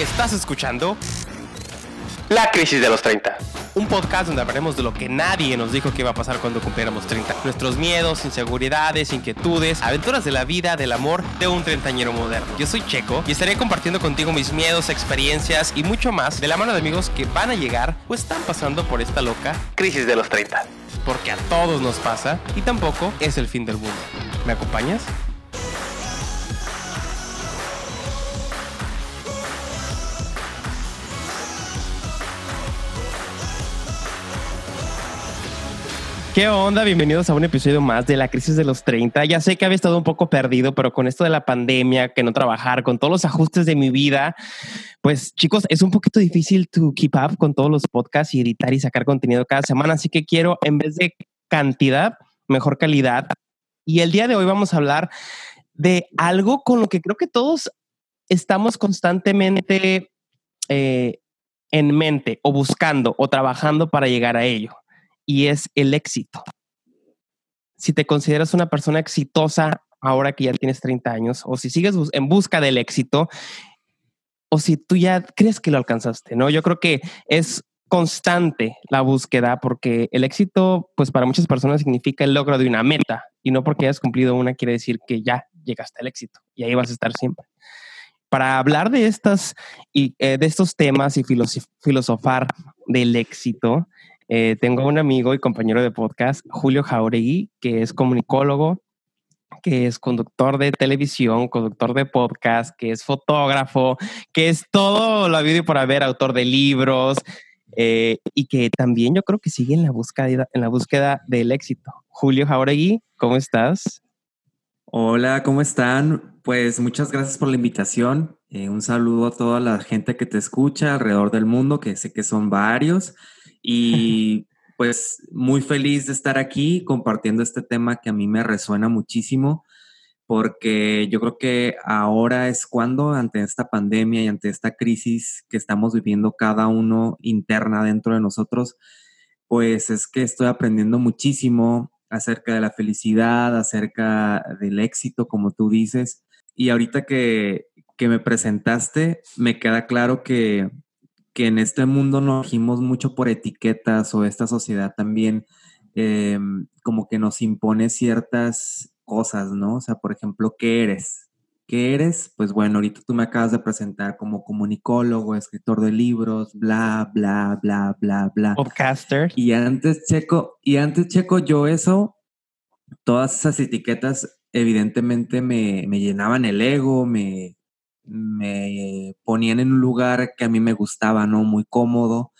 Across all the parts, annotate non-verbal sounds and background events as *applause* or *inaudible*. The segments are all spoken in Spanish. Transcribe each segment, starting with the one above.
Estás escuchando La Crisis de los 30. Un podcast donde hablaremos de lo que nadie nos dijo que iba a pasar cuando cumpliéramos 30. Nuestros miedos, inseguridades, inquietudes, aventuras de la vida, del amor de un treintañero moderno. Yo soy Checo y estaré compartiendo contigo mis miedos, experiencias y mucho más de la mano de amigos que van a llegar o están pasando por esta loca crisis de los 30. Porque a todos nos pasa y tampoco es el fin del mundo. ¿Me acompañas? ¿Qué onda? Bienvenidos a un episodio más de la crisis de los 30. Ya sé que había estado un poco perdido, pero con esto de la pandemia, que no trabajar, con todos los ajustes de mi vida, pues chicos, es un poquito difícil to keep up con todos los podcasts y editar y sacar contenido cada semana. Así que quiero, en vez de cantidad, mejor calidad. Y el día de hoy vamos a hablar de algo con lo que creo que todos estamos constantemente eh, en mente o buscando o trabajando para llegar a ello y es el éxito. Si te consideras una persona exitosa ahora que ya tienes 30 años, o si sigues en busca del éxito, o si tú ya crees que lo alcanzaste, ¿no? Yo creo que es constante la búsqueda porque el éxito, pues para muchas personas significa el logro de una meta y no porque hayas cumplido una quiere decir que ya llegaste al éxito y ahí vas a estar siempre. Para hablar de estas y eh, de estos temas y filosofar del éxito, eh, tengo un amigo y compañero de podcast, Julio Jauregui, que es comunicólogo, que es conductor de televisión, conductor de podcast, que es fotógrafo, que es todo lo habido y por haber, autor de libros, eh, y que también yo creo que sigue en la búsqueda, en la búsqueda del éxito. Julio Jauregui, ¿cómo estás? Hola, ¿cómo están? Pues muchas gracias por la invitación. Eh, un saludo a toda la gente que te escucha alrededor del mundo, que sé que son varios. Y pues muy feliz de estar aquí compartiendo este tema que a mí me resuena muchísimo, porque yo creo que ahora es cuando, ante esta pandemia y ante esta crisis que estamos viviendo cada uno interna dentro de nosotros, pues es que estoy aprendiendo muchísimo acerca de la felicidad, acerca del éxito, como tú dices. Y ahorita que, que me presentaste, me queda claro que que en este mundo nos regimos mucho por etiquetas o esta sociedad también em, como que nos impone ciertas cosas, ¿no? O sea, por ejemplo, ¿qué eres? ¿Qué eres? Pues bueno, ahorita tú me acabas de presentar como comunicólogo, escritor de libros, bla, bla, bla, bla, bla. Podcaster. Y antes, Checo, y antes, Checo, yo eso, todas esas etiquetas evidentemente me, me llenaban el ego, me, me ponían en un lugar que a mí me gustaba, ¿no? Muy cómodo.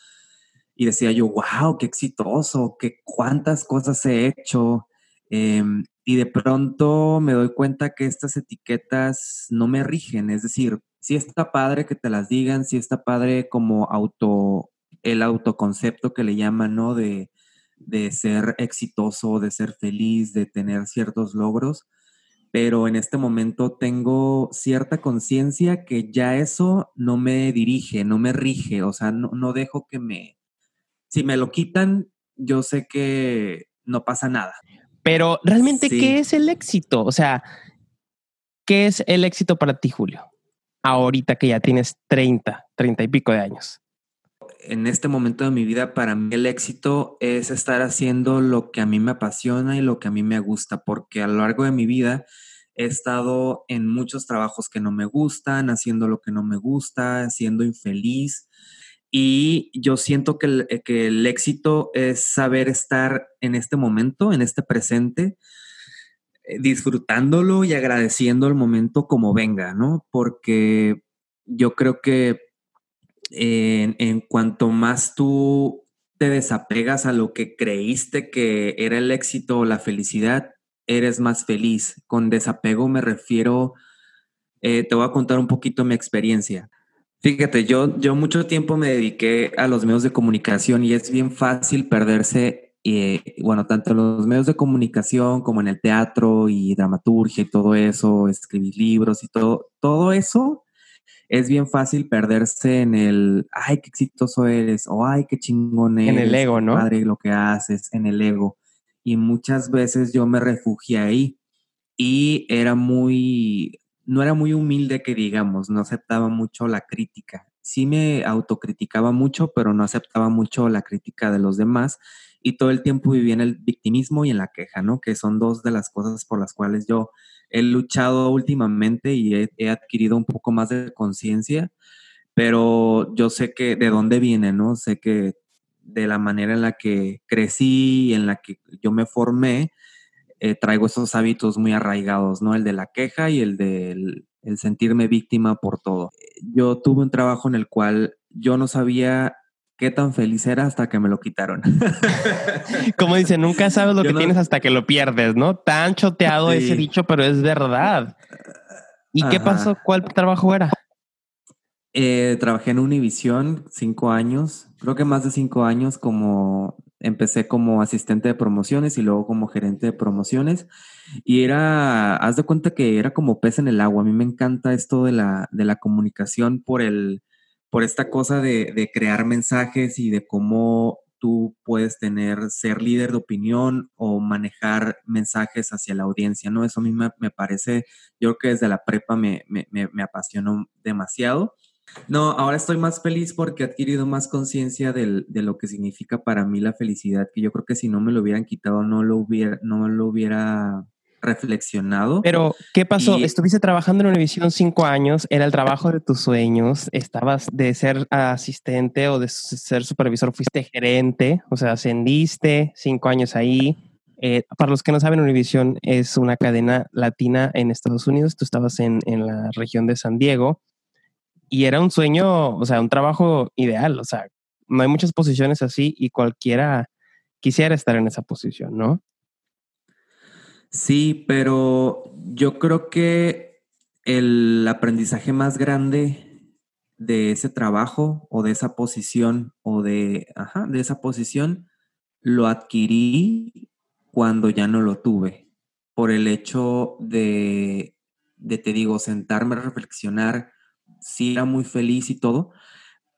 Y decía yo, wow, qué exitoso, qué cuántas cosas he hecho. Em, y de pronto me doy cuenta que estas etiquetas no me rigen. Es decir, sí está padre que te las digan, sí está padre como auto, el autoconcepto que le llaman, ¿no? De, de ser exitoso, de ser feliz, de tener ciertos logros pero en este momento tengo cierta conciencia que ya eso no me dirige, no me rige, o sea, no, dejo que me... Si me lo quitan, yo sé que no pasa nada. Pero realmente, ¿qué es el éxito? O sea, ¿qué es el éxito para ti, Julio? Ahorita que ya tienes 30, 30 y pico de años. En este momento de mi vida, para mí el éxito es estar haciendo lo que a mí me apasiona y lo que a mí me gusta, porque a lo largo de mi vida he estado en muchos trabajos que no me gustan, haciendo lo que no me gusta, siendo infeliz. Y yo siento que el, que el éxito es saber estar en este momento, en este presente, eh, disfrutándolo y agradeciendo el momento como venga, ¿no? Porque yo creo que en, cuanto más tú te desapegas a lo que creíste que era el éxito o la felicidad, eres más feliz. Con desapego me refiero, eh, te voy a contar un poquito mi experiencia. Fíjate, yo, yo mucho tiempo me dediqué a los medios de comunicación y es bien fácil perderse, eh, bueno, tanto en los medios de comunicación como en el teatro y dramaturgia y todo eso, escribir libros y todo, todo eso es bien fácil perderse en el, ay, qué exitoso eres, o ay, qué chingón eres. En el ego, ¿no? Padre, lo que haces, en el ego y muchas veces yo me refugié ahí y era muy, no era muy humilde que digamos, no aceptaba mucho la crítica sí me autocriticaba mucho, pero no aceptaba mucho la crítica de los demás y todo el tiempo vivía en el victimismo y en la queja, ¿no? Que son dos de las cosas por las cuales yo he luchado últimamente y he, adquirido un poco más de conciencia, pero yo sé que de dónde viene, ¿no? Sé que de la manera en la que crecí, en la que yo me formé, eh, traigo esos hábitos muy arraigados, ¿no? El de la queja y el del el sentirme víctima por todo. Yo tuve un trabajo en el cual yo no sabía qué tan feliz era hasta que me lo quitaron. *laughs* Como dice, nunca sabes lo que tienes hasta que lo pierdes, ¿no? Tan choteado ese dicho, pero es verdad. ¿Y qué pasó? ¿Cuál trabajo era? Eh, trabajé en Univision cinco años, creo que más de cinco años como empecé como asistente de promociones y luego como gerente de promociones. Y era, haz de cuenta que era como pez en el agua. A mí me encanta esto de la, de la comunicación por, el, por esta cosa de, de crear mensajes y de cómo tú puedes tener, ser líder de opinión o manejar mensajes hacia la audiencia, ¿no? Eso a mí me, me parece, yo creo que desde la prepa me, me, me apasionó demasiado. No, ahora estoy más feliz porque he adquirido más conciencia de lo que significa para mí la felicidad, que yo creo que si no me lo hubieran quitado no lo hubiera, no lo hubiera reflexionado. Pero, ¿qué pasó? Estuviste trabajando en Univision cinco años, era el trabajo de tus sueños, estabas de ser asistente o de ser supervisor, fuiste gerente, o sea, ascendiste cinco años ahí. Eh, para los que no saben, Univision es una cadena latina en Estados Unidos, tú estabas en, en la región de San Diego y era un sueño, o sea, un trabajo ideal, o sea, no hay muchas posiciones así y cualquiera quisiera estar en esa posición, ¿no? Sí, pero yo creo que el aprendizaje más grande de ese trabajo o de esa posición o de, ajá, de esa posición lo adquirí cuando ya no lo tuve, por el hecho de, de te digo, sentarme a reflexionar sí era muy feliz y todo,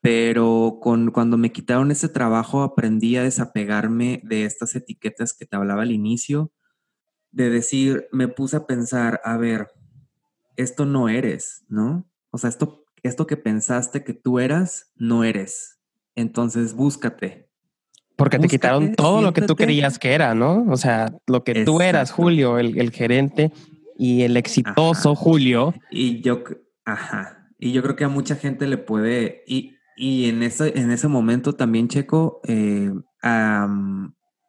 pero con, cuando me quitaron ese trabajo aprendí a desapegarme de estas etiquetas que te hablaba al inicio, de decir, me puse a pensar, a ver, esto no eres, ¿no? O sea, esto, esto que pensaste que tú eras, no eres. Entonces, búscate. Porque te quitaron todo lo que tú creías que era, ¿no? O sea, lo que tú eras, Julio, el, gerente y el exitoso Julio. Y yo, ajá, y yo creo que a mucha gente le puede, y, y en, ese, en ese momento también, Checo, eh,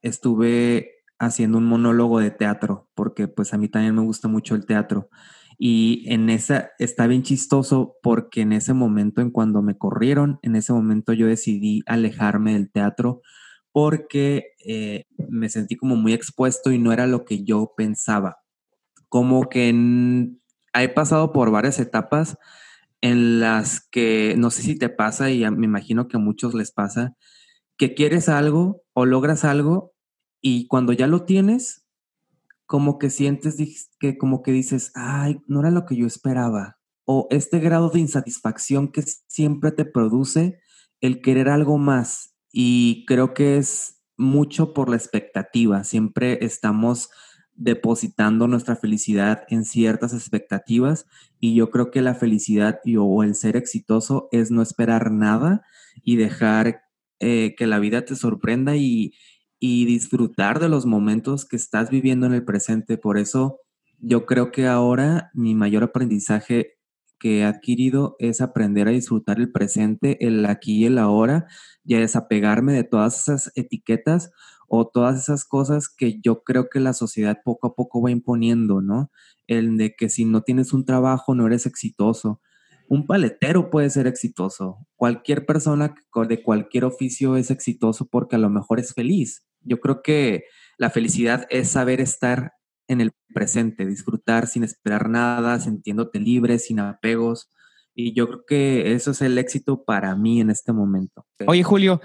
estuve haciendo un monólogo de teatro, porque pues a mí también me gusta mucho el teatro. Y en esa, está bien chistoso porque en ese momento, en cuando me corrieron, en ese momento yo decidí alejarme del teatro porque eh, me sentí como muy expuesto y no era lo que yo pensaba. Como que he pasado por varias etapas en las que, no sé si te pasa y me imagino que a muchos les pasa, que quieres algo o logras algo y cuando ya lo tienes, como que sientes que como que dices, ay, no era lo que yo esperaba. O este grado de insatisfacción que siempre te produce el querer algo más. Y creo que es mucho por la expectativa. Siempre estamos depositando nuestra felicidad en ciertas expectativas y yo creo que la felicidad o el ser exitoso es no esperar nada y dejar eh, que la vida te sorprenda y, y disfrutar de los momentos que estás viviendo en el presente. Por eso yo creo que ahora mi mayor aprendizaje que he adquirido es aprender a disfrutar el presente, el aquí y el ahora, y a desapegarme de todas esas etiquetas o todas esas cosas que yo creo que la sociedad poco a poco va imponiendo, ¿no? El de que si no tienes un trabajo no eres exitoso. Un paletero puede ser exitoso. Cualquier persona de cualquier oficio es exitoso porque a lo mejor es feliz. Yo creo que la felicidad es saber estar en el presente, disfrutar sin esperar nada, sintiéndote libre, sin apegos. Y yo creo que eso es el éxito para mí en este momento. Oye, Julio,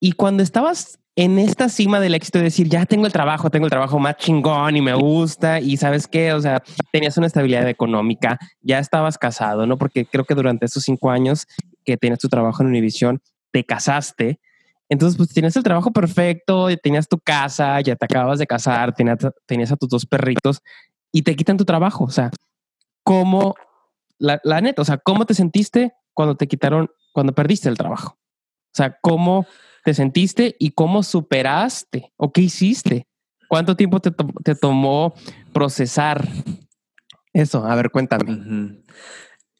y cuando estabas en esta cima del éxito de decir, ya tengo el trabajo, tengo el trabajo más chingón y me gusta y sabes qué, o sea, tenías una estabilidad económica, ya estabas casado, ¿no? Porque creo que durante esos cinco años que tenías tu trabajo en Univision, te casaste. Entonces, pues tenías el trabajo perfecto, tenías tu casa, ya te acabas de casar, tenías, tenías a tus dos perritos y te quitan tu trabajo. O sea, ¿cómo, la, la neta, o sea, cómo te sentiste cuando te quitaron cuando perdiste el trabajo? O sea, ¿cómo te sentiste y cómo superaste o qué hiciste? ¿Cuánto tiempo te, te tomó procesar eso? A ver, cuéntame.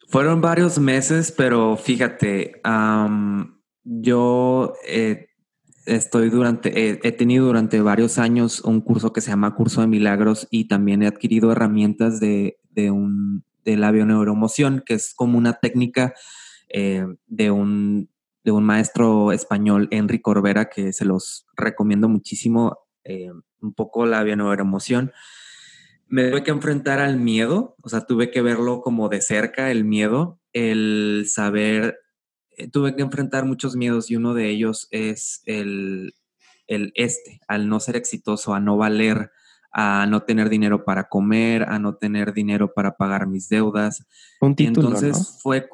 Fueron varios meses, pero fíjate, yo eh, estoy durante, he tenido durante varios años un curso que se llama Curso de Milagros y también he adquirido herramientas de, de un, de la bioneuromoción, que es como una técnica eh, de, un, de un maestro español, Enrique Corbera, que se los recomiendo muchísimo, eh, un poco la bioneuromoción. Me tuve que enfrentar al miedo, o sea, tuve que verlo como de cerca, el miedo, el saber eh, tuve que enfrentar muchos miedos y uno de ellos es el, el este, al no ser exitoso, a no valer, a no tener dinero para comer, a no tener dinero para pagar mis deudas. Un título, Entonces fue,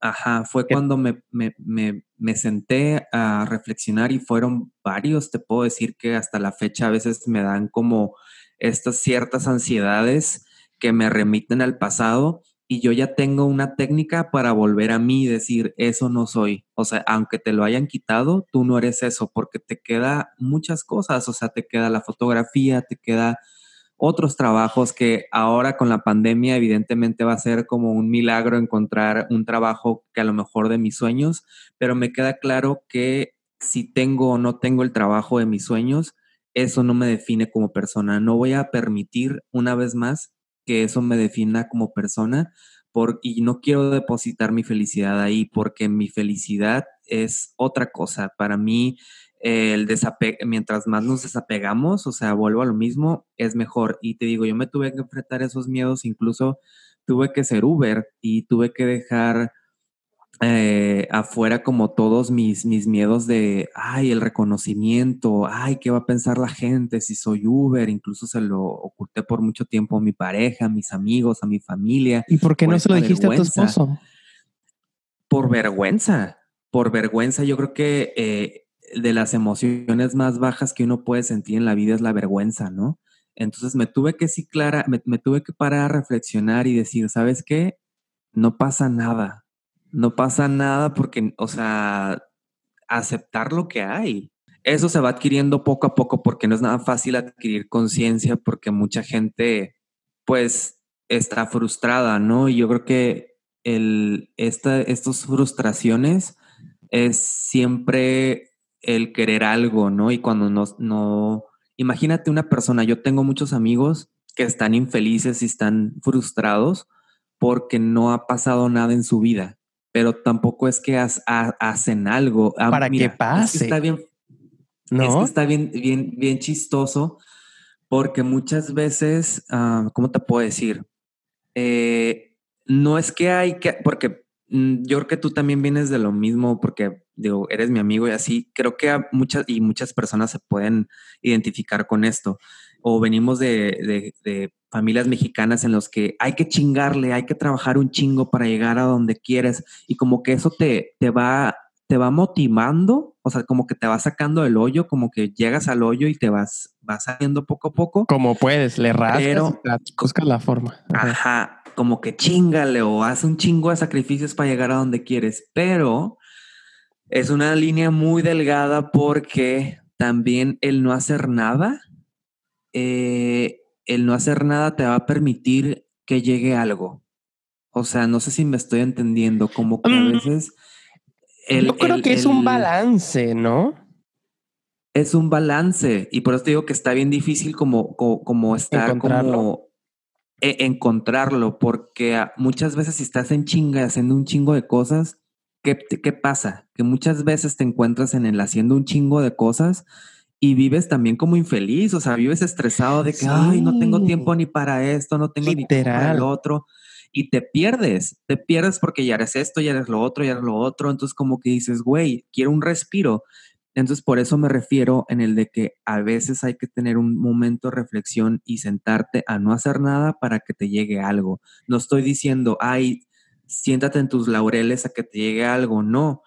ajá, fue cuando me, me, me, me, senté a reflexionar y fueron varios, te puedo decir que hasta la fecha a veces me dan como estas ciertas ansiedades que me remiten al pasado y yo ya tengo una técnica para volver a mí y decir, eso no soy. O sea, aunque te lo hayan quitado, tú no eres eso, porque te queda muchas cosas, o sea, te queda la fotografía, te queda otros trabajos que ahora con la pandemia evidentemente va a ser como un milagro encontrar un trabajo que a lo mejor de mis sueños, pero me queda claro que si tengo o no tengo el trabajo de mis sueños, eso no me define como persona. No voy a permitir una vez más que eso me defina como persona por, y no quiero depositar mi felicidad ahí porque mi felicidad es otra cosa. Para mí, el desape mientras más nos desapegamos, o sea, vuelvo a lo mismo, es mejor. Y te digo, yo me tuve que enfrentar esos miedos, incluso tuve que ser Uber y tuve que dejar eh, afuera como todos mis, mis miedos de, ay, el reconocimiento, ay, ¿qué va a pensar la gente si soy Uber? Incluso se lo oculté por mucho tiempo a mi pareja, a mis amigos, a mi familia. ¿Y por qué no se lo dijiste a tu esposo? Por vergüenza, por vergüenza. Yo creo que eh, de las emociones más bajas que uno puede sentir en la vida es la vergüenza, ¿no? Entonces me tuve que sí, Clara, me, me tuve que parar a reflexionar y decir, ¿sabes qué? No pasa nada no pasa nada porque, o sea, aceptar lo que hay. Eso se va adquiriendo poco a poco porque no es nada fácil adquirir conciencia porque mucha gente, pues, está frustrada, ¿no? Y yo creo que el, esta, estas frustraciones es siempre el querer algo, ¿no? Y cuando no, no, imagínate una persona, yo tengo muchos amigos que están infelices y están frustrados porque no ha pasado nada en su vida pero tampoco es que hacen algo. Ah, Para que pase. está bien. ¿No? está bien, bien, bien chistoso porque muchas veces, ah, ¿cómo te puedo decir? Eh, no es que hay que, porque mm, yo creo que tú también vienes de lo mismo, porque digo, eres mi amigo y así, creo que muchas y muchas personas se pueden identificar con esto. O venimos de, de familias mexicanas en los que hay que chingarle, hay que trabajar un chingo para llegar a donde quieres y como que eso te, te va te va motivando, o sea, como que te va sacando del hoyo, como que llegas al hoyo y te vas, vas saliendo poco a poco. Como puedes, le rascas, pero, buscas la forma. Ajá, como que chingale o haz un chingo de sacrificios para llegar a donde quieres, pero es una línea muy delgada porque también el no hacer nada eh, el no hacer nada te va a permitir que llegue algo. O sea, no sé si me estoy entendiendo, como que a mm. veces... Yo creo que es un balance, ¿no? Es un balance y por eso te digo que está bien difícil como, como, estar encontrarlo. como e, encontrarlo, porque muchas veces si estás en chinga haciendo un chingo de cosas, ¿qué, ¿qué pasa? Que muchas veces te encuentras en el haciendo un chingo de cosas y vives también como infeliz, o sea, vives estresado de que, ay, no tengo tiempo ni para esto, no tengo ni para el otro, y te pierdes, te pierdes porque ya eres esto, ya eres lo otro, ya eres lo otro, entonces como que dices, güey, quiero un respiro. Entonces por eso me refiero en el de que a veces hay que tener un momento de reflexión y sentarte a no hacer nada para que te llegue algo. No estoy diciendo, ay, siéntate en tus laureles a que te llegue algo, no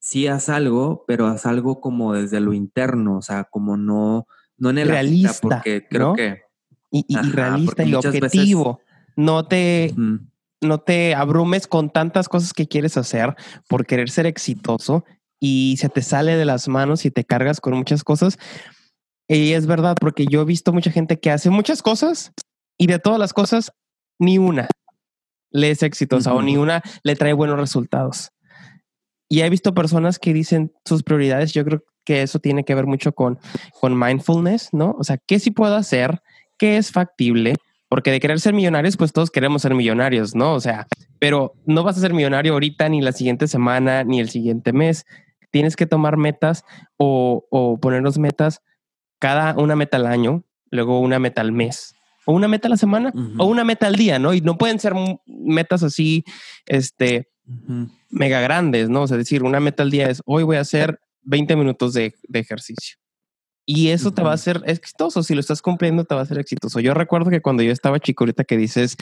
sí haz algo, pero haz algo como desde lo interno, o sea, como no, no en el realista, porque creo que y, realista y objetivo. no te no te abrumes con tantas cosas que quieres hacer por querer ser exitoso y se te sale de las manos y te cargas con muchas cosas. Y es verdad, porque yo he visto mucha gente que hace muchas cosas y de todas las cosas, ni una le es exitosa o ni una le trae buenos resultados. Y he visto personas que dicen sus prioridades. Yo creo que eso tiene que ver mucho con, con mindfulness, ¿no? O sea, ¿qué sí puedo hacer? ¿Qué es factible? Porque de querer ser millonarios, pues todos queremos ser millonarios, ¿no? O sea, pero no vas a ser millonario ahorita, ni la siguiente semana, ni el siguiente mes. Tienes que tomar metas o, o ponernos metas, cada una meta al año, luego una meta al mes, o una meta a la semana, o una meta al día, ¿no? Y no pueden ser metas así, este, mega grandes, ¿no? O sea, decir, una meta al día es, hoy voy a hacer 20 minutos de, de ejercicio. Y eso te va a hacer exitoso. Si lo estás cumpliendo, te va a ser exitoso. Yo recuerdo que cuando yo estaba chico, ahorita que dices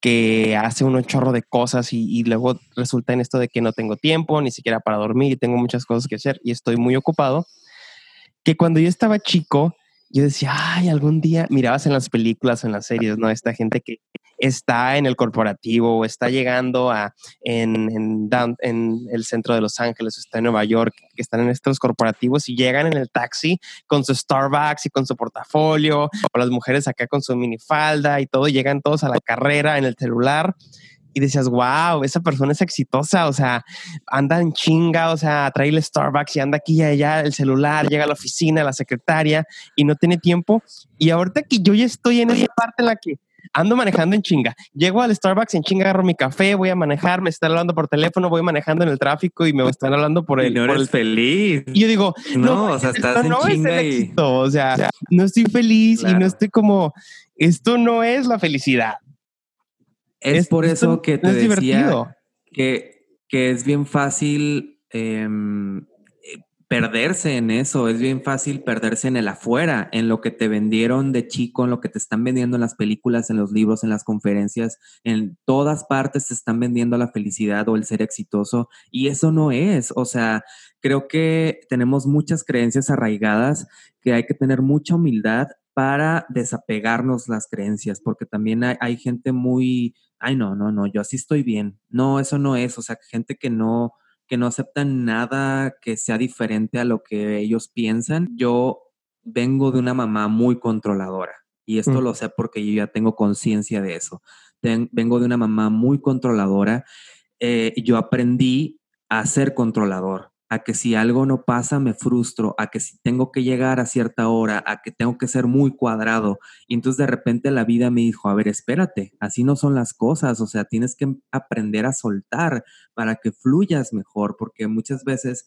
que hace un chorro de cosas y, y, luego resulta en esto de que no tengo tiempo ni siquiera para dormir y tengo muchas cosas que hacer y estoy muy ocupado, que cuando yo estaba chico, yo decía, ay, algún día mirabas en las películas, en las series, ¿no? Esta gente que está en el corporativo o está llegando a en, en, en, el centro de Los Ángeles o está en Nueva York, que están en estos corporativos y llegan en el taxi con su Starbucks y con su portafolio, o las mujeres acá con su minifalda y todo, llegan todos a la carrera en el celular y decías, wow, esa persona es exitosa, o sea, anda en chinga, o sea, trae el Starbucks y anda aquí y allá, el celular, llega a la oficina, la secretaria y no tiene tiempo. Y ahorita que yo ya estoy en esa parte en la que ando manejando en chinga, llego al Starbucks en chinga, agarro mi café, voy a manejar, me están hablando por teléfono, voy manejando en el tráfico y me están hablando por el. Y no eres feliz. Y yo digo, no, o sea, estás en chinga y... o sea, no estoy feliz y no estoy como, esto no es la felicidad. Es, por eso que te decía que, que, es bien fácil em, perderse en eso, es bien fácil perderse en el afuera, en lo que te vendieron de chico, en lo que te están vendiendo en las películas, en los libros, en las conferencias, en todas partes te están vendiendo la felicidad o el ser exitoso y eso no es, o sea, creo que tenemos muchas creencias arraigadas que hay que tener mucha humildad para desapegarnos las creencias, porque también hay gente muy ay, no, no, no, yo así estoy bien. No, eso no es, o sea, gente que no, que no aceptan nada que sea diferente a lo que ellos piensan. Yo vengo de una mamá muy controladora y esto mm. lo sé porque yo ya tengo conciencia de eso. vengo de una mamá muy controladora. Eh, yo aprendí a ser controlador a que si algo no pasa me frustro, a que si tengo que llegar a cierta hora, a que tengo que ser muy cuadrado. Y entonces de repente la vida me dijo, a ver, espérate, así no son las cosas, o sea, tienes que aprender a soltar para que fluyas mejor, porque muchas veces,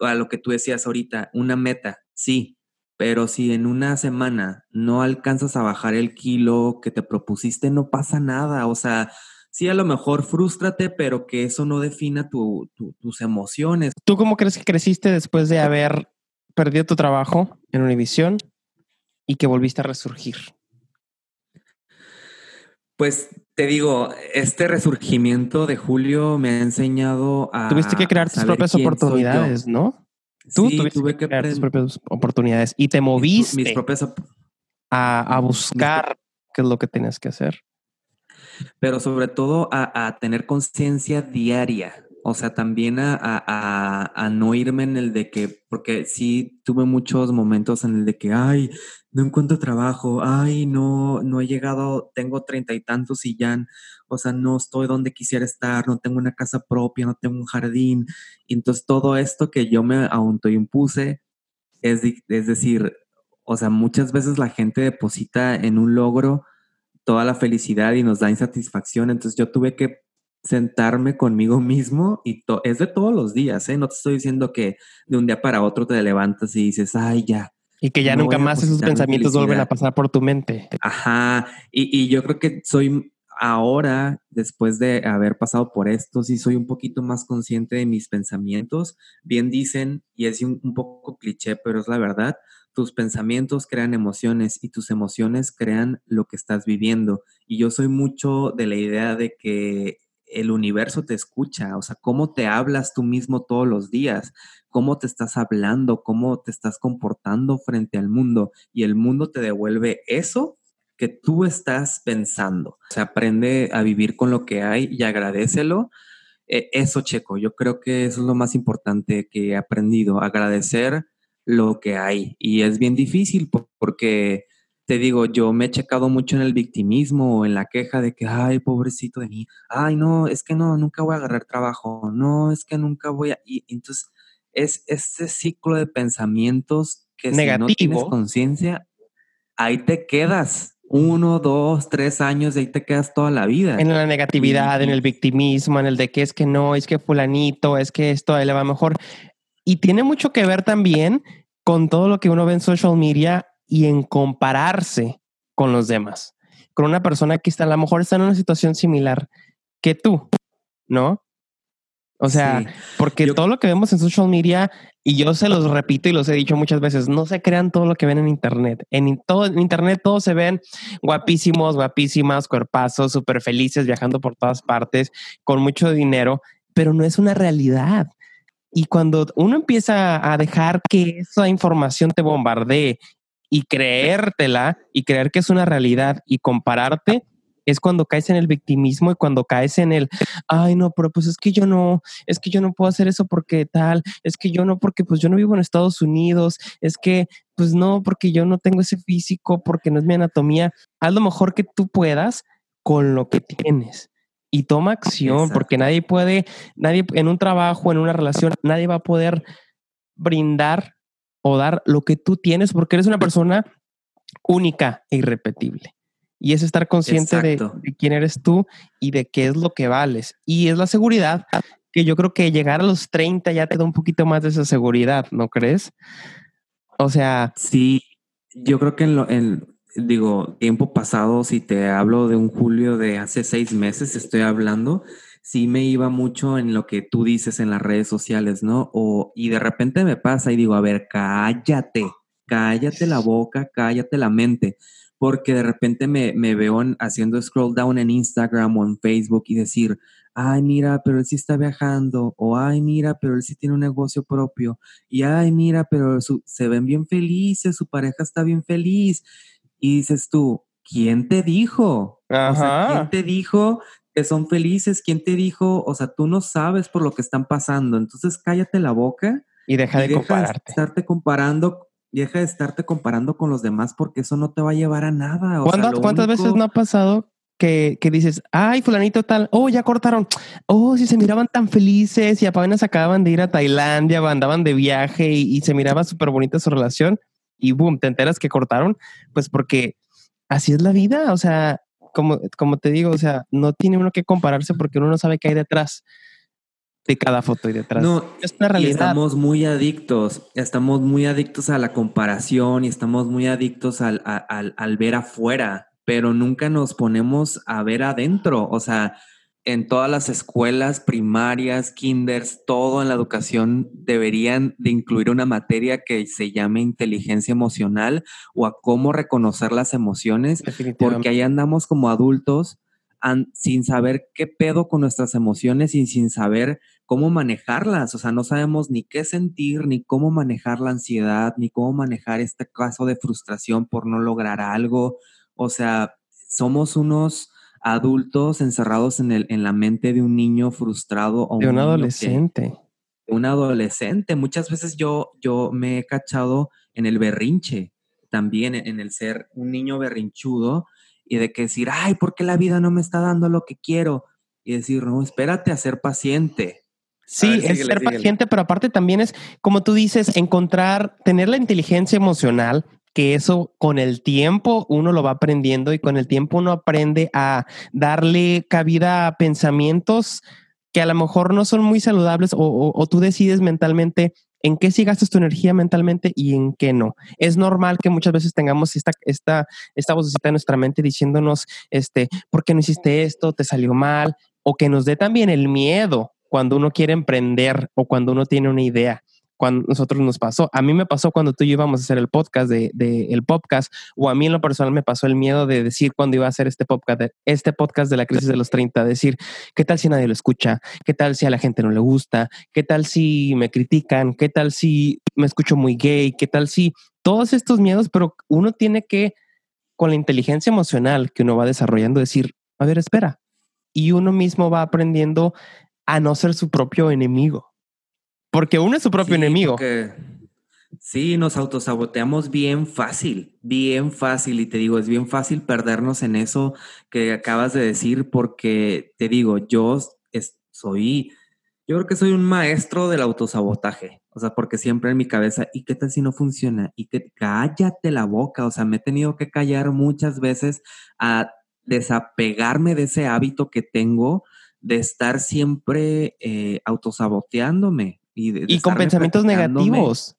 a lo que tú decías ahorita, una meta, sí, pero si en una semana no alcanzas a bajar el kilo que te propusiste, no pasa nada, o sea sí, a lo mejor frústrate, pero que eso no defina tus emociones. ¿Tú cómo crees que creciste después de haber perdido tu trabajo en Univision y que volviste a resurgir? Pues te digo, este resurgimiento de Julio me ha enseñado a. Tuviste que crear tus propias oportunidades, ¿no? Tú sí, tuviste que crear tus propias oportunidades y te moviste mis, propias a, a buscar qué es lo que tenías que hacer pero sobre todo a, tener conciencia diaria, o sea, también a, no irme en el de que, porque sí tuve muchos momentos en el de que, ay, no encuentro trabajo, ay, no, no he llegado, tengo treinta y tantos y ya, o sea, no estoy donde quisiera estar, no tengo una casa propia, no tengo un jardín. Y entonces todo esto que yo me autoimpuse, es, es decir, o sea, muchas veces la gente deposita en un logro toda la felicidad y nos da insatisfacción. Entonces yo tuve que sentarme conmigo mismo y es de todos los días, ¿eh? No te estoy diciendo que de un día para otro te levantas y dices, ay, ya. Y que ya nunca más esos pensamientos vuelven a pasar por tu mente. Ajá. Y, y yo creo que soy ahora, después de haber pasado por esto, sí soy un poquito más consciente de mis pensamientos. Bien dicen, y es un, un poco cliché, pero es la verdad, tus pensamientos crean emociones y tus emociones crean lo que estás viviendo. Y yo soy mucho de la idea de que el universo te escucha, o sea, cómo te hablas tú mismo todos los días, cómo te estás hablando, cómo te estás comportando frente al mundo y el mundo te devuelve eso que tú estás pensando. Se aprende a vivir con lo que hay y agradecelo. Eh, eso, Checo, yo creo que eso es lo más importante que he aprendido, agradecer lo que hay. Y es bien difícil porque, te digo, yo me he checado mucho en el victimismo o en la queja de que, ay, pobrecito de mí, ay, no, es que no, nunca voy a agarrar trabajo, no, es que nunca voy a... Y entonces es ese ciclo de pensamientos que si no tienes conciencia, ahí te quedas uno, dos, tres años, ahí te quedas toda la vida. En la negatividad, en el victimismo, en el de que es que no, es que fulanito, es que esto a él le va mejor. Y tiene mucho que ver también con todo lo que uno ve en social media y en compararse con los demás, con una persona que está a lo mejor está en una situación similar que tú, ¿no? O sea, porque todo lo que vemos en social media, y yo se los repito y los he dicho muchas veces, no se crean todo lo que ven en Internet. En, todo, en Internet todos se ven guapísimos, guapísimas, cuerpazos, súper felices, viajando por todas partes, con mucho dinero, pero no es una realidad. Y cuando uno empieza a dejar que esa información te bombardee y creértela y creer que es una realidad y compararte, es cuando caes en el victimismo y cuando caes en el, ay, no, pero pues es que yo no, es que yo no puedo hacer eso porque tal, es que yo no, porque pues yo no vivo en Estados Unidos, es que pues no, porque yo no tengo ese físico, porque no es mi anatomía. Haz lo mejor que tú puedas con lo que tienes y toma acción, porque nadie puede, nadie en un trabajo, en una relación, nadie va a poder brindar o dar lo que tú tienes porque eres una persona única e irrepetible. Y es estar consciente de, quién eres tú y de qué es lo que vales. Y es la seguridad, que yo creo que llegar a los 30 ya te da un poquito más de esa seguridad, ¿no crees? O sea... Sí, yo creo que en, lo, en digo, tiempo pasado, si te hablo de un julio de hace seis meses, estoy hablando, sí me iba mucho en lo que tú dices en las redes sociales, ¿no? O, y de repente me pasa y digo, a ver, cállate, cállate la boca, cállate la mente porque de repente me, veo haciendo scroll down en Instagram o en Facebook y decir, ay, mira, pero él sí está viajando, o ay, mira, pero él sí tiene un negocio propio, y ay, mira, pero se ven bien felices, su pareja está bien feliz. Y dices tú, ¿quién te dijo? O sea, ¿quién te dijo que son felices? ¿Quién te dijo? O sea, tú no sabes por lo que están pasando, entonces cállate la boca. Y deja de compararte. De estarte comparando deja de estarte comparando con los demás porque eso no te va a llevar a nada. ¿Cuántas, veces no ha pasado que, dices, ay, fulanito tal, oh, ya cortaron, oh, si se miraban tan felices y apenas acababan de ir a Tailandia, andaban de viaje y, se miraba súper bonita su relación y boom, te enteras que cortaron, pues porque así es la vida, o sea, como, como te digo, o sea, no tiene uno que compararse porque uno no sabe qué hay detrás de cada foto y detrás. No, es una realidad. estamos muy adictos, estamos muy adictos a la comparación y estamos muy adictos al, al, al, ver afuera, pero nunca nos ponemos a ver adentro. O sea, en todas las escuelas primarias, kinders, todo en la educación deberían de incluir una materia que se llame inteligencia emocional o a cómo reconocer las emociones, porque ahí andamos como adultos sin saber qué pedo con nuestras emociones y sin saber cómo manejarlas. O sea, no sabemos ni qué sentir, ni cómo manejar la ansiedad, ni cómo manejar este caso de frustración por no lograr algo. O sea, somos unos adultos encerrados en, el, en la mente de un niño frustrado o de un, adolescente. un adolescente. Muchas veces yo, yo me he cachado en el berrinche, también en el ser un niño berrinchudo y de que decir, ay, ¿por qué la vida no me está dando lo que quiero? Y decir, no, espérate a ser paciente. Sí, es ser paciente, pero aparte también es, como tú dices, encontrar, tener la inteligencia emocional, que eso con el tiempo uno lo va aprendiendo y con el tiempo uno aprende a darle cabida a pensamientos que a lo mejor no son muy saludables o tú decides mentalmente en qué sí gastas tu energía mentalmente y en qué no. Es normal que muchas veces tengamos esta, esta, esta vocecita en nuestra mente diciéndonos, este, ¿por qué no hiciste esto? ¿Te salió mal? O que nos dé también el miedo cuando uno quiere emprender o cuando uno tiene una idea cuando nosotros nos pasó. A mí me pasó cuando tú y yo íbamos a hacer el podcast de, el podcast, o a mí en lo personal me pasó el miedo de decir cuando iba a hacer este podcast, este podcast de la crisis de los 30, decir, ¿qué tal si nadie lo escucha? ¿Qué tal si a la gente no le gusta? ¿Qué tal si me critican? ¿Qué tal si me escucho muy gay? ¿Qué tal si todos estos miedos? Pero uno tiene que con la inteligencia emocional que uno va desarrollando, decir, a ver, espera. Y uno mismo va aprendiendo a no ser su propio enemigo. Porque uno es su propio enemigo. Sí, nos autosaboteamos bien fácil, bien fácil. Y te digo, es bien fácil perdernos en eso que acabas de decir, porque te digo, yo soy, yo creo que soy un maestro del autosabotaje. O sea, porque siempre en mi cabeza, ¿y qué tal si no funciona? Y que cállate la boca. O sea, me he tenido que callar muchas veces a desapegarme de ese hábito que tengo de estar siempre eh, autosaboteándome. Y, y con pensamientos negativos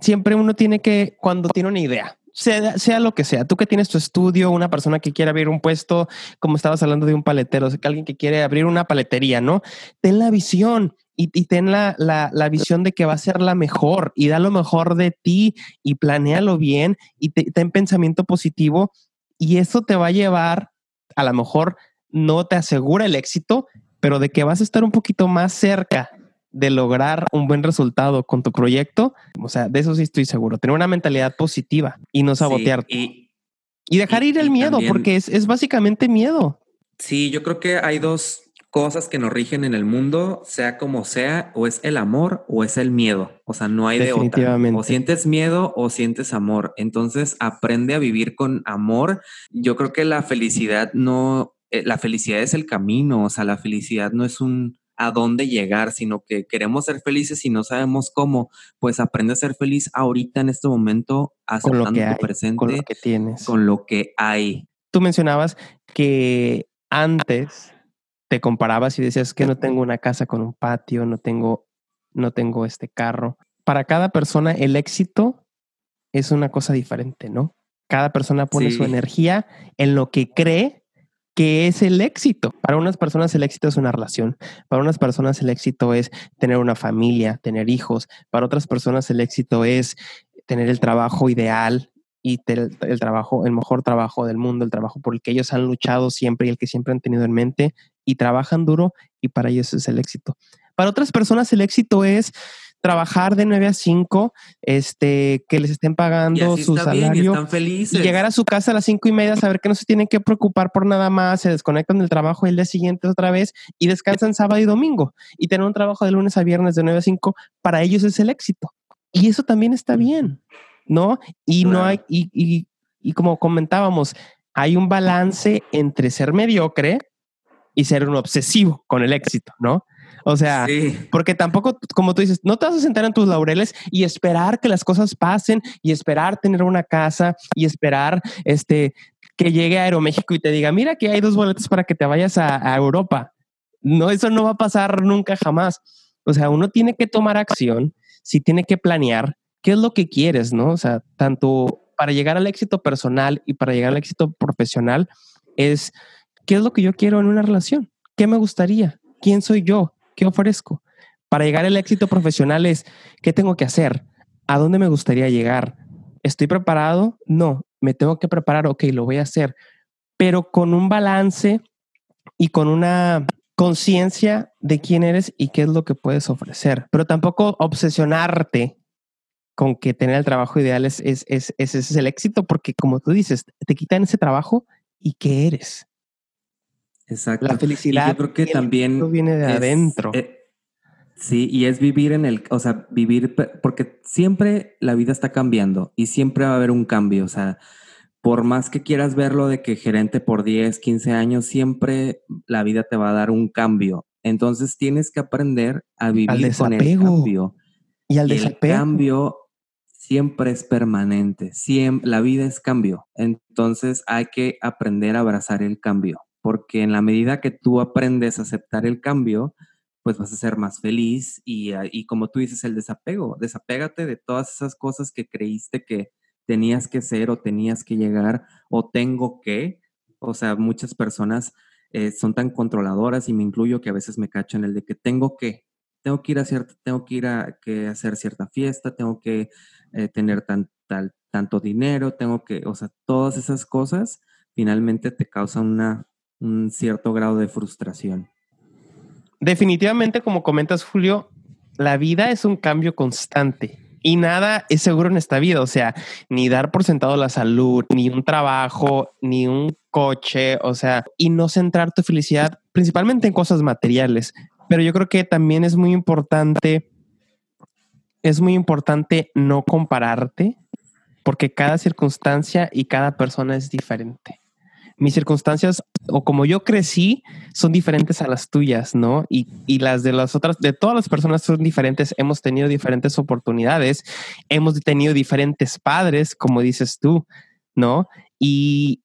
siempre uno tiene que, cuando tiene una idea, sea, sea, lo que sea, tú que tienes tu estudio, una persona que quiere abrir un puesto, como estabas hablando de un paletero, o sea, que alguien que quiere abrir una paletería, ¿no? Ten la visión y, ten la, la, visión de que va a ser la mejor y da lo mejor de ti y planéalo bien y ten pensamiento positivo y eso te va a llevar, a lo mejor no te asegura el éxito, pero de que vas a estar un poquito más cerca de lograr un buen resultado con tu proyecto, o sea, de eso sí estoy seguro, tener una mentalidad positiva y no sabotearte. y, dejar ir el miedo, porque es, es básicamente miedo. Sí, yo creo que hay dos cosas que nos rigen en el mundo, sea como sea, o es el amor o es el miedo. O sea, no hay de otra. O sientes miedo o sientes amor. Entonces, aprende a vivir con amor. Yo creo que la felicidad no, eh, la felicidad es el camino. O sea, la felicidad no es un, a dónde llegar, sino que queremos ser felices y no sabemos cómo, pues aprende a ser feliz ahorita en este momento, aceptando con lo presente, con lo que tienes, con lo que hay. Tú mencionabas que antes te comparabas y decías que no tengo una casa con un patio, no tengo, no tengo este carro. Para cada persona el éxito es una cosa diferente, ¿no? Cada persona pone su energía en lo que cree ¿Qué es el éxito? Para unas personas el éxito es una relación, para unas personas el éxito es tener una familia, tener hijos, para otras personas el éxito es tener el trabajo ideal y el, el trabajo, el mejor trabajo del mundo, el trabajo por el que ellos han luchado siempre y el que siempre han tenido en mente y trabajan duro y para ellos es el éxito. Para otras personas el éxito es trabajar de 9 a 5, este, que les estén pagando su salario y, llegar a su casa a las 5 y media, saber que no se tienen que preocupar por nada más, se desconectan del trabajo el día siguiente otra vez y descansan sábado y domingo y tener un trabajo de lunes a viernes de 9 a 5, para ellos es el éxito. Y eso también está bien, ¿no? Y no hay, y, y, y como comentábamos, hay un balance entre ser mediocre y ser un obsesivo con el éxito, ¿no? O sea, porque tampoco, como tú dices, no te vas a sentar en tus laureles y esperar que las cosas pasen y esperar tener una casa y esperar este que llegue a Aeroméxico y te diga, mira que hay dos boletos para que te vayas a, Europa. No, eso no va a pasar nunca jamás. O sea, uno tiene que tomar acción, si tiene que planear qué es lo que quieres, ¿no? O sea, tanto para llegar al éxito personal y para llegar al éxito profesional es qué es lo que yo quiero en una relación, qué me gustaría, quién soy yo, ¿Qué ofrezco? Para llegar al éxito profesional es, ¿qué tengo que hacer? ¿A dónde me gustaría llegar? ¿Estoy preparado? No, me tengo que preparar, ok, lo voy a hacer, pero con un balance y con una conciencia de quién eres y qué es lo que puedes ofrecer, pero tampoco obsesionarte con que tener el trabajo ideal es, es, es, es, el éxito, porque como tú dices, te quitan ese trabajo y qué eres. Exacto. La felicidad. yo creo que también. viene de adentro. Eh, sí, y es vivir en el. O sea, vivir. Porque siempre la vida está cambiando y siempre va a haber un cambio. O sea, por más que quieras verlo de que gerente por 10, 15 años, siempre la vida te va a dar un cambio. Entonces tienes que aprender a vivir con el cambio. Y al desapego. El cambio siempre es permanente. Siempre, la vida es cambio. Entonces hay que aprender a abrazar el cambio porque en la medida que tú aprendes a aceptar el cambio, pues vas a ser más feliz y, ah, y, como tú dices, el desapego, desapégate de todas esas cosas que creíste que tenías que ser o tenías que llegar o tengo que. O sea, muchas personas eh, son tan controladoras y me incluyo que a veces me cacho en el de que tengo que, tengo que ir a cierta, tengo que ir a que hacer cierta fiesta, tengo que eh, tener tanto dinero, tengo que, o sea, todas esas cosas finalmente te causan una un cierto grado de frustración. Definitivamente, como comentas, Julio, la vida es un cambio constante Y nada es seguro en esta vida, o sea, ni dar por sentado la salud, ni un trabajo, ni un coche, o sea, y no centrar tu felicidad principalmente en cosas materiales. Pero yo creo que también es muy importante, es muy importante no compararte, porque cada circunstancia y cada persona es diferente mis circunstancias o como yo crecí son diferentes a las tuyas, ¿no? Y, las de las otras, de todas las personas son diferentes. Hemos tenido diferentes oportunidades, hemos tenido diferentes padres, como dices tú, ¿no? Y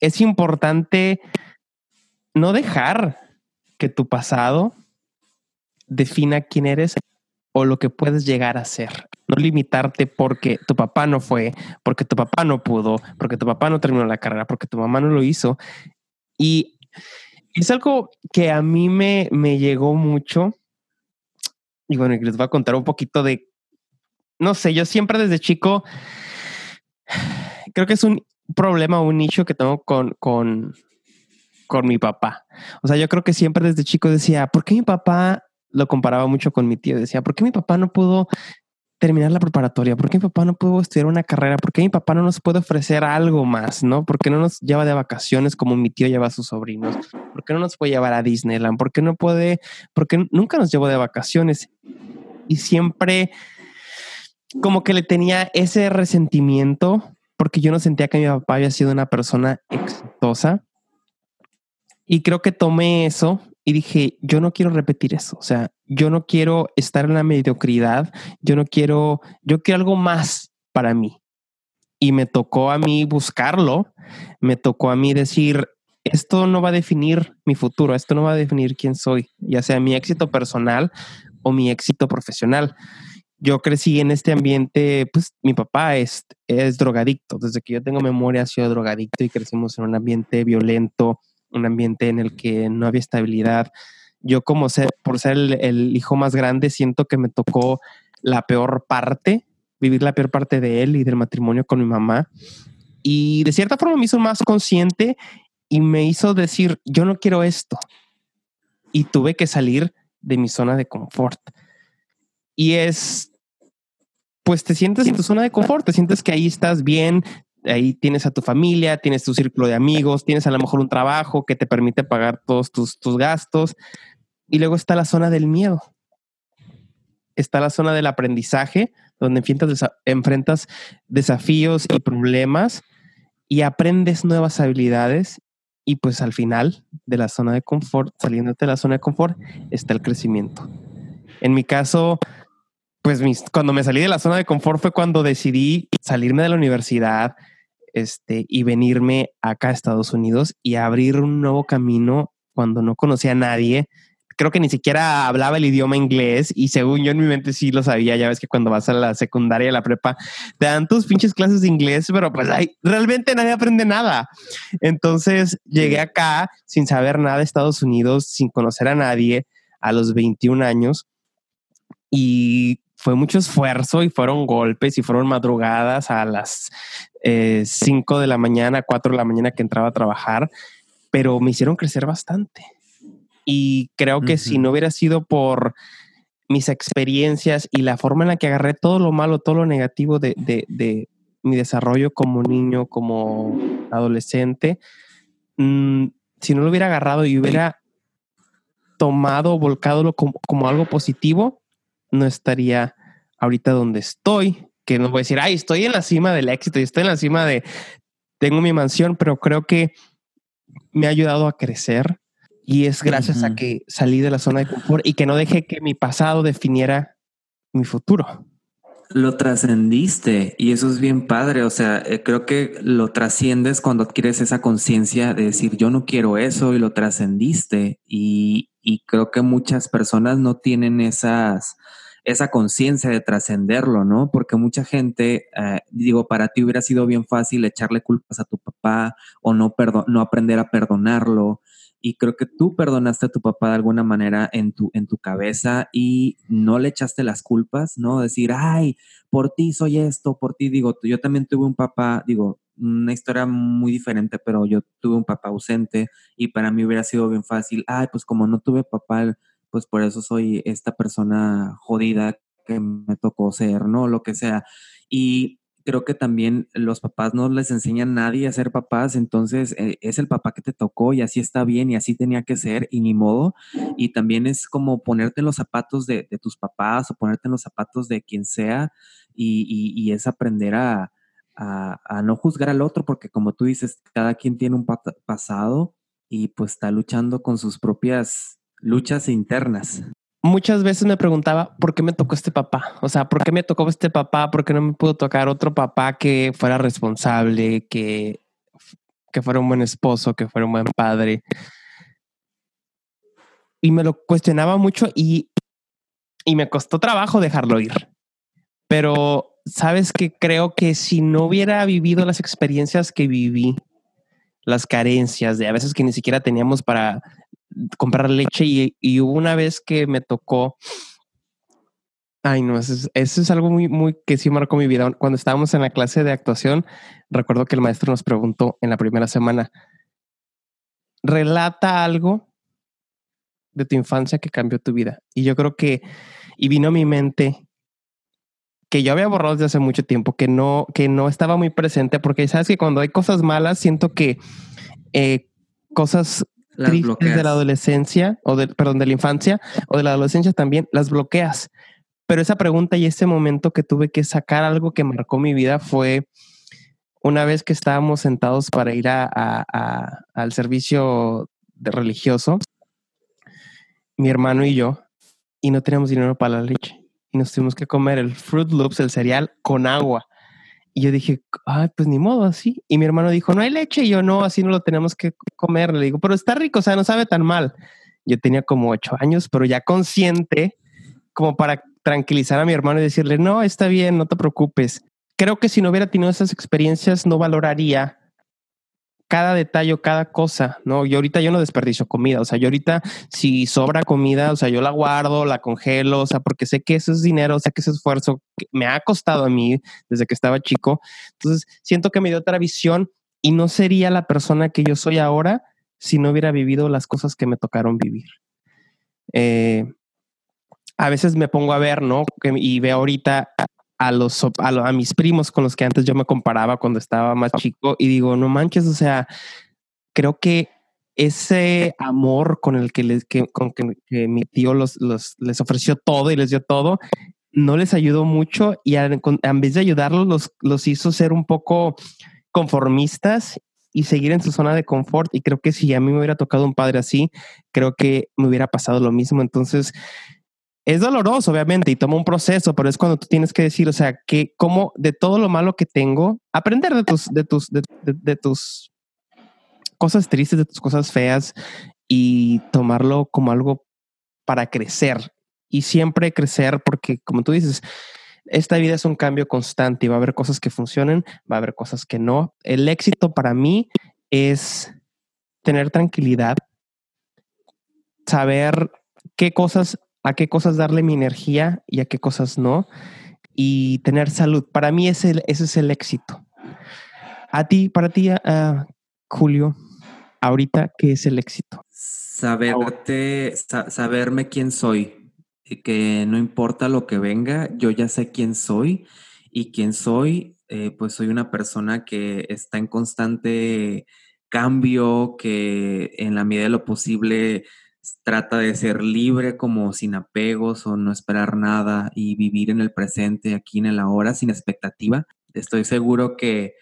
es importante no dejar que tu pasado defina quién eres o lo que puedes llegar a ser. No limitarte porque tu papá no fue, porque tu papá no pudo, porque tu papá no terminó la carrera, porque tu mamá no lo hizo. Y es algo que a mí me, me llegó mucho. Y bueno, les voy a contar un poquito de, no sé, yo siempre desde chico, creo que es un problema, un nicho que tengo con, con, con mi papá. O sea, yo creo que siempre desde chico decía, ¿por qué mi papá lo comparaba mucho con mi tío. Decía, ¿por qué mi papá no pudo terminar la preparatoria? ¿Por qué mi papá no pudo estudiar una carrera? ¿Por qué mi papá no nos puede ofrecer algo más? ¿No? ¿Por qué no nos lleva de vacaciones como mi tío lleva a sus sobrinos? ¿Por qué no nos puede llevar a Disneyland? ¿Por qué no puede? Porque nunca nos llevó de vacaciones. Y siempre como que le tenía ese resentimiento porque yo no sentía que mi papá había sido una persona exitosa. Y creo que tomé eso y dije, yo no quiero repetir eso, o sea, yo no quiero estar en la mediocridad, yo no quiero, yo quiero algo más para mí. Y me tocó a mí buscarlo, me tocó a mí decir, esto no va a definir mi futuro, esto no va a definir quién soy, ya sea mi éxito personal o mi éxito profesional. Yo crecí en este ambiente, pues mi papá es, es drogadicto, desde que yo tengo memoria ha sido drogadicto y crecimos en un ambiente violento, un ambiente en el que no había estabilidad. Yo como ser, por ser el, hijo más grande, siento que me tocó la peor parte, vivir la peor parte de él y del matrimonio con mi mamá. Y de cierta forma me hizo más consciente y me hizo decir, yo no quiero esto. Y tuve que salir de mi zona de confort. Y es, pues te sientes en tu zona de confort, te sientes que ahí estás bien, ahí tienes a tu familia, tienes tu círculo de amigos, tienes a lo mejor un trabajo que te permite pagar todos tus, gastos. Y luego está la zona del miedo. Está la zona del aprendizaje, donde enfrentas, enfrentas desafíos y problemas y aprendes nuevas habilidades. Y pues al final de la zona de confort, saliéndote de la zona de confort, está el crecimiento. En mi caso, pues cuando me salí de la zona de confort fue cuando decidí salirme de la universidad, este, y venirme acá a Estados Unidos y abrir un nuevo camino cuando no conocía a nadie. Creo que ni siquiera hablaba el idioma inglés y según yo en mi mente sí lo sabía. Ya ves que cuando vas a la secundaria, a la prepa, te dan tus pinches clases de inglés, pero pues ahí realmente nadie aprende nada. Entonces llegué acá sin saber nada de Estados Unidos, sin conocer a nadie a los 21 años y fue mucho esfuerzo y fueron golpes y fueron madrugadas a las 5 eh, de la mañana, 4 de la mañana que entraba a trabajar, pero me hicieron crecer bastante. Y creo que si no hubiera sido por mis experiencias y la forma en la que agarré todo lo malo, todo lo negativo de, de, mi desarrollo como niño, como adolescente, mm, si no lo hubiera agarrado y hubiera tomado, volcado como, como algo positivo, no estaría ahorita donde estoy, que no voy a decir, ay, estoy en la cima del éxito y estoy en la cima de, tengo mi mansión, pero creo que me ha ayudado a crecer y es gracias a que salí de la zona de confort y que no dejé que mi pasado definiera mi futuro. Lo trascendiste y eso es bien padre. O sea, eh, creo que lo trasciendes cuando adquieres esa conciencia de decir yo no quiero eso y lo trascendiste. Y, y creo que muchas personas no tienen esas, esa conciencia de trascenderlo, ¿no? Porque mucha gente, eh, digo, para ti hubiera sido bien fácil echarle culpas a tu papá o no, no aprender a perdonarlo. Y creo que tú perdonaste a tu papá de alguna manera en tu, en tu cabeza y no le echaste las culpas, ¿no? Decir, ay, por ti soy esto, por ti, digo, yo también tuve un papá, digo, una historia muy diferente, pero yo tuve un papá ausente y para mí hubiera sido bien fácil, ay, pues como no tuve papá, pues por eso soy esta persona jodida que me tocó ser, ¿no? Lo que sea. Y creo que también los papás no les enseñan a nadie a ser papás, entonces eh, es el papá que te tocó y así está bien y así tenía que ser y ni modo. Y también es como ponerte en los zapatos de, tus papás o ponerte en los zapatos de quien sea y, es aprender a, no juzgar al otro porque como tú dices, cada quien tiene un pasado y pues está luchando con sus propias luchas internas muchas veces me preguntaba por qué me tocó este papá. O sea, por qué me tocó este papá, por qué no me pudo tocar otro papá que fuera responsable, que, que fuera un buen esposo, que fuera un buen padre. Y me lo cuestionaba mucho y, y me costó trabajo dejarlo ir. Pero sabes que creo que si no hubiera vivido las experiencias que viví, las carencias de a veces que ni siquiera teníamos para comprar leche y, hubo una vez que me tocó, ay no, eso es, algo muy, muy que sí marcó mi vida. Cuando estábamos en la clase de actuación, recuerdo que el maestro nos preguntó en la primera semana, relata algo de tu infancia que cambió tu vida. Y yo creo que, y vino a mi mente que yo había borrado desde hace mucho tiempo, que no, que no estaba muy presente, porque sabes que cuando hay cosas malas, siento que eh, cosas tristes de la adolescencia, o de, perdón, de la infancia, o de la adolescencia también, las bloqueas. Pero esa pregunta y ese momento que tuve que sacar algo que marcó mi vida fue una vez que estábamos sentados para ir a, al servicio de religioso, mi hermano y yo, y no teníamos dinero para la leche. Y nos tuvimos que comer el Fruit Loops, el cereal, con agua. Y yo dije, ay, pues ni modo, así. Y mi hermano dijo, no hay leche. Y yo, no, así no lo tenemos que comer. Le digo, pero está rico, o sea, no sabe tan mal. Yo tenía como ocho años, pero ya consciente, como para tranquilizar a mi hermano y decirle, no, está bien, no te preocupes. Creo que si no hubiera tenido esas experiencias, no valoraría cada detalle, cada cosa, ¿no? Yo ahorita yo no desperdicio comida, o sea, yo ahorita si sobra comida, o sea, yo la guardo, la congelo, o sea, porque sé que eso es dinero, sé que ese esfuerzo me ha costado a mí desde que estaba chico. Entonces, siento que me dio otra visión y no sería la persona que yo soy ahora si no hubiera vivido las cosas que me tocaron vivir. Eh, a veces me pongo a ver, ¿no? Y veo ahorita a los a, mis primos con los que antes yo me comparaba cuando estaba más chico y digo, no manches, o sea, creo que ese amor con el que, les, que, con que, mi tío los, los, les ofreció todo y les dio todo, no les ayudó mucho y en vez de ayudarlos, los, los hizo ser un poco conformistas y seguir en su zona de confort. Y creo que si a mí me hubiera tocado un padre así, creo que me hubiera pasado lo mismo. Entonces, es doloroso, obviamente, y toma un proceso, pero es cuando tú tienes que decir, o sea, que como de todo lo malo que tengo, aprender de tus, de tus, de, tus cosas tristes, de tus cosas feas y tomarlo como algo para crecer y siempre crecer, porque como tú dices, esta vida es un cambio constante y va a haber cosas que funcionen, va a haber cosas que no. El éxito para mí es tener tranquilidad, saber qué cosas a qué cosas darle mi energía y a qué cosas no. Y tener salud. Para mí ese, es el éxito. A ti, para ti, Julio, ahorita, ¿qué es el éxito? Saberte, saberme quién soy. Y que no importa lo que venga, yo ya sé quién soy. Y quién soy, eh, pues soy una persona que está en constante cambio, que en la medida de lo posible trata de ser libre como sin apegos o no esperar nada y vivir en el presente, aquí en el ahora, sin expectativa. Estoy seguro que,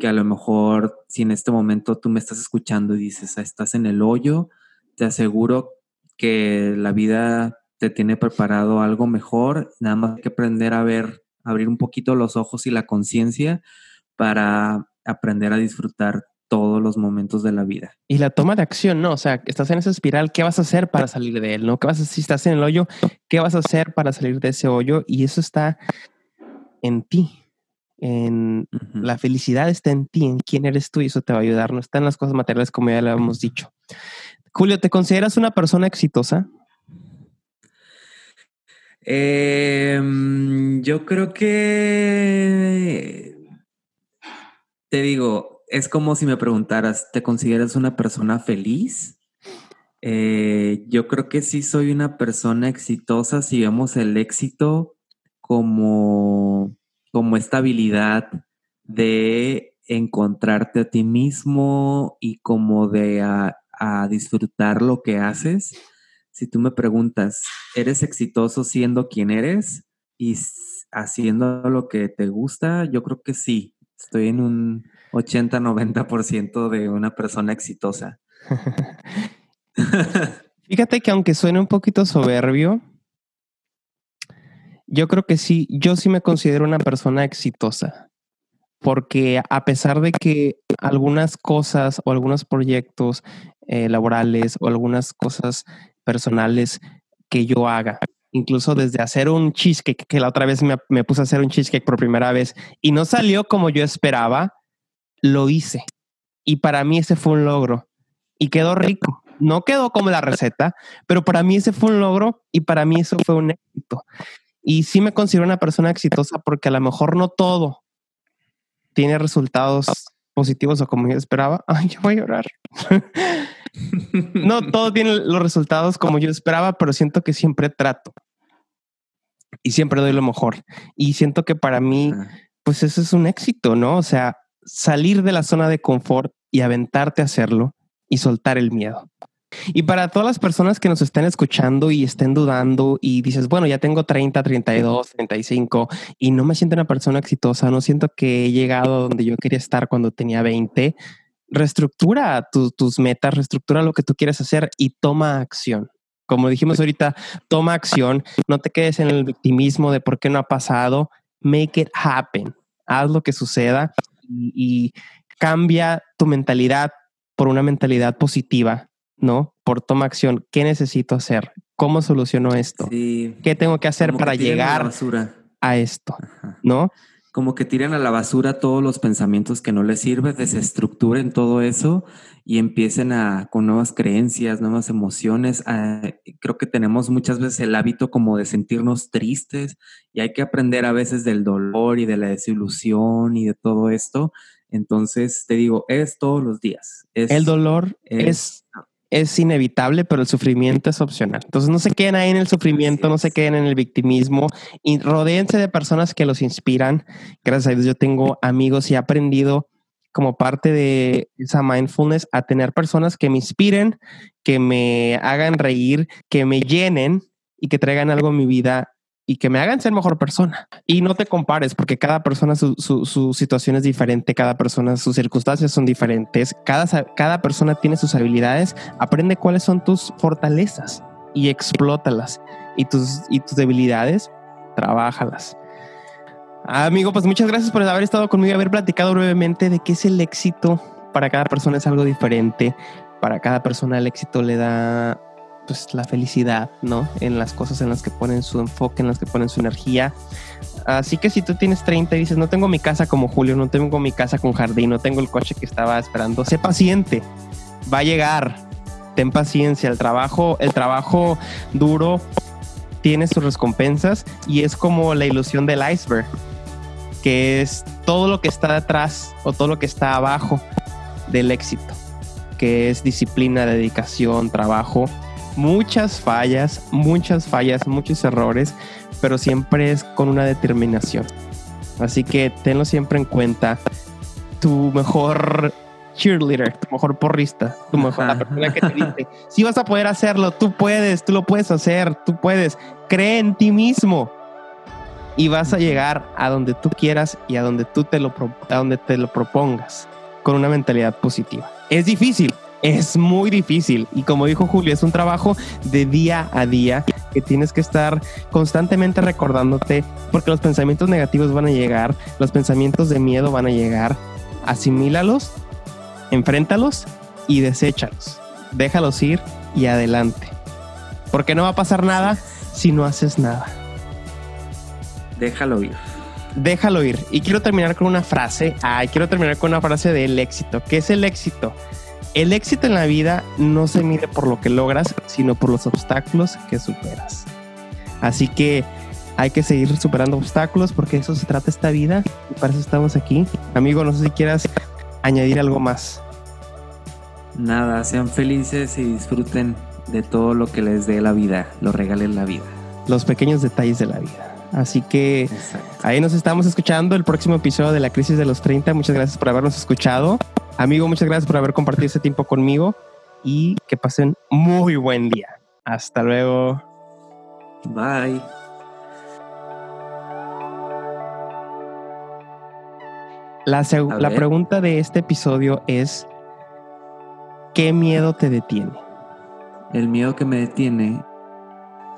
que a lo mejor si en este momento tú me estás escuchando y dices, ah, estás en el hoyo, te aseguro que la vida te tiene preparado algo mejor, nada más hay que aprender a ver, abrir un poquito los ojos y la conciencia para aprender a disfrutar todos los momentos de la vida. Y la toma de acción, ¿no? O sea, estás en esa espiral, ¿qué vas a hacer para salir de él? ¿No? ¿Qué vas a, si estás en el hoyo, qué vas a hacer para salir de ese hoyo? Y eso está en ti. En la felicidad está en ti, en quién eres tú y eso te va a ayudar. No está en las cosas materiales como ya le hemos dicho. Julio, ¿te consideras una persona exitosa? Em, yo creo que te digo, es como si me preguntaras, ¿te consideras una persona feliz? Eh, yo creo que sí soy una persona exitosa si vemos el éxito como, como esta habilidad de encontrarte a ti mismo y como de a, disfrutar lo que haces. Si tú me preguntas, ¿eres exitoso siendo quien eres y haciendo lo que te gusta? Yo creo que sí. Estoy en un 80-90% de una persona exitosa. *laughs* Fíjate que aunque suene un poquito soberbio, yo creo que sí, yo sí me considero una persona exitosa, porque a pesar de que algunas cosas o algunos proyectos eh, laborales o algunas cosas personales que yo haga, incluso desde hacer un cheesecake, que la otra vez me, me puse a hacer un cheesecake por primera vez y no salió como yo esperaba, lo hice. Y para mí ese fue un logro y quedó rico. No quedó como la receta, pero para mí ese fue un logro y para mí eso fue un éxito. Y sí me considero una persona exitosa porque a lo mejor no todo tiene resultados positivos o como yo esperaba. *laughs* Ay, yo voy a llorar. no todo tiene los resultados como yo esperaba, pero siento que siempre trato y siempre doy lo mejor. Y siento que para mí, pues eso es un éxito, ¿no? O sea, salir de la zona de confort y aventarte a hacerlo y soltar el miedo. Y para todas las personas que nos estén escuchando y estén dudando y dices, bueno, ya tengo 30, 32, 35 y no me siento una persona exitosa, no siento que he llegado a donde yo quería estar cuando tenía 20, reestructura tus metas, reestructura lo que tú quieres hacer y toma acción. Como dijimos ahorita, toma acción, no te quedes en el victimismo de por qué no ha pasado, make it happen, haz lo que suceda y, y cambia tu mentalidad por una mentalidad positiva ¿no? Por toma acción, ¿qué necesito hacer? ¿Cómo soluciono esto? ¿Qué tengo que hacer para llegar a esto? ¿No? Como que tiren a la basura todos los pensamientos que no les sirven, desestructuren todo eso y empiecen a con nuevas creencias, nuevas emociones. creo que tenemos muchas veces el hábito como de sentirnos tristes y hay que aprender a veces del dolor y de la desilusión y de todo esto. Entonces, te digo, es todos los días. el dolor es es inevitable, pero el sufrimiento es opcional. Entonces no se queden ahí en el sufrimiento, no se queden en el victimismo y rodeense de personas que los inspiran. Gracias a Dios yo tengo amigos y he aprendido como parte de esa mindfulness a tener personas que me inspiren, que me hagan reír, que me llenen y que traigan algo a mi vida y que me hagan ser mejor persona. Y no te compares porque cada persona su, su, situación es diferente, cada persona sus circunstancias son diferentes, cada, cada persona tiene sus habilidades, aprende cuáles son tus fortalezas y explótalas y tus, y tus debilidades, trabájalas. Amigo, pues muchas gracias por haber estado conmigo y haber platicado brevemente de qué es el éxito. Para cada persona es algo diferente. Para cada persona el éxito le da pues la felicidad, ¿no? En las cosas en las que ponen su enfoque, en las que ponen su energía. Así que si tú tienes 30 y dices, no tengo mi casa como Julio, no tengo mi casa con jardín, no tengo el coche que estaba esperando, sé paciente, va a llegar, ten paciencia, el trabajo, el trabajo duro tiene sus recompensas y es como la ilusión del iceberg, que es todo lo que está detrás o todo lo que está abajo del éxito, que es disciplina, dedicación, trabajo muchas fallas, muchas fallas, muchos errores, pero siempre es con una determinación. Así que tenlo siempre en cuenta. Tu mejor cheerleader, tu mejor porrista, tu mejor la persona que te dice, *laughs* si vas a poder hacerlo, tú puedes, tú lo puedes hacer, tú puedes. Cree en ti mismo y vas a llegar a donde tú quieras y a donde tú te lo, a donde te lo propongas con una mentalidad positiva. Es difícil, es muy difícil y como dijo Julio, es un trabajo de día a día que tienes que estar constantemente recordándote porque los pensamientos negativos van a llegar, los pensamientos de miedo van a llegar, asimílalos, enfréntalos y deséchalos. Déjalos ir y adelante. Porque no va a pasar nada si no haces nada. Déjalo ir. Déjalo ir. Y quiero terminar con una frase. Ay, quiero terminar con una frase del éxito. ¿Qué es el éxito? El éxito en la vida no se mide por lo que logras, sino por los obstáculos que superas. Así que hay que seguir superando obstáculos porque eso se trata esta vida y para eso estamos aquí. Amigo, no sé si quieras añadir algo más. Nada, sean felices y disfruten de todo lo que les dé la vida, lo regalen la vida. Los pequeños detalles de la vida. Así que ahí nos estamos escuchando el próximo episodio de la crisis de los 30. Muchas gracias por habernos escuchado. Amigo, muchas gracias por haber compartido este tiempo conmigo y que pasen muy buen día. Hasta luego. Bye. La, la pregunta de este episodio es, ¿qué miedo te detiene? El miedo que me detiene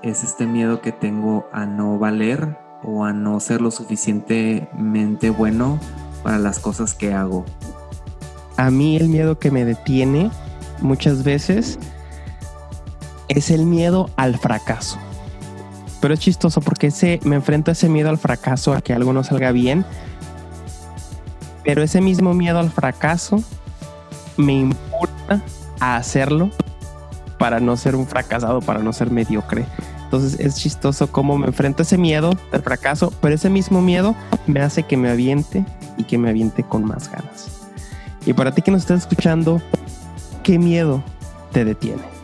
es este miedo que tengo a no valer o a no ser lo suficientemente bueno para las cosas que hago. A mí el miedo que me detiene muchas veces es el miedo al fracaso. Pero es chistoso porque ese, me enfrento a ese miedo al fracaso, a que algo no salga bien. Pero ese mismo miedo al fracaso me impulsa a hacerlo para no ser un fracasado, para no ser mediocre. Entonces es chistoso cómo me enfrento a ese miedo al fracaso, pero ese mismo miedo me hace que me aviente y que me aviente con más ganas. Y para ti que nos estás escuchando, ¿qué miedo te detiene?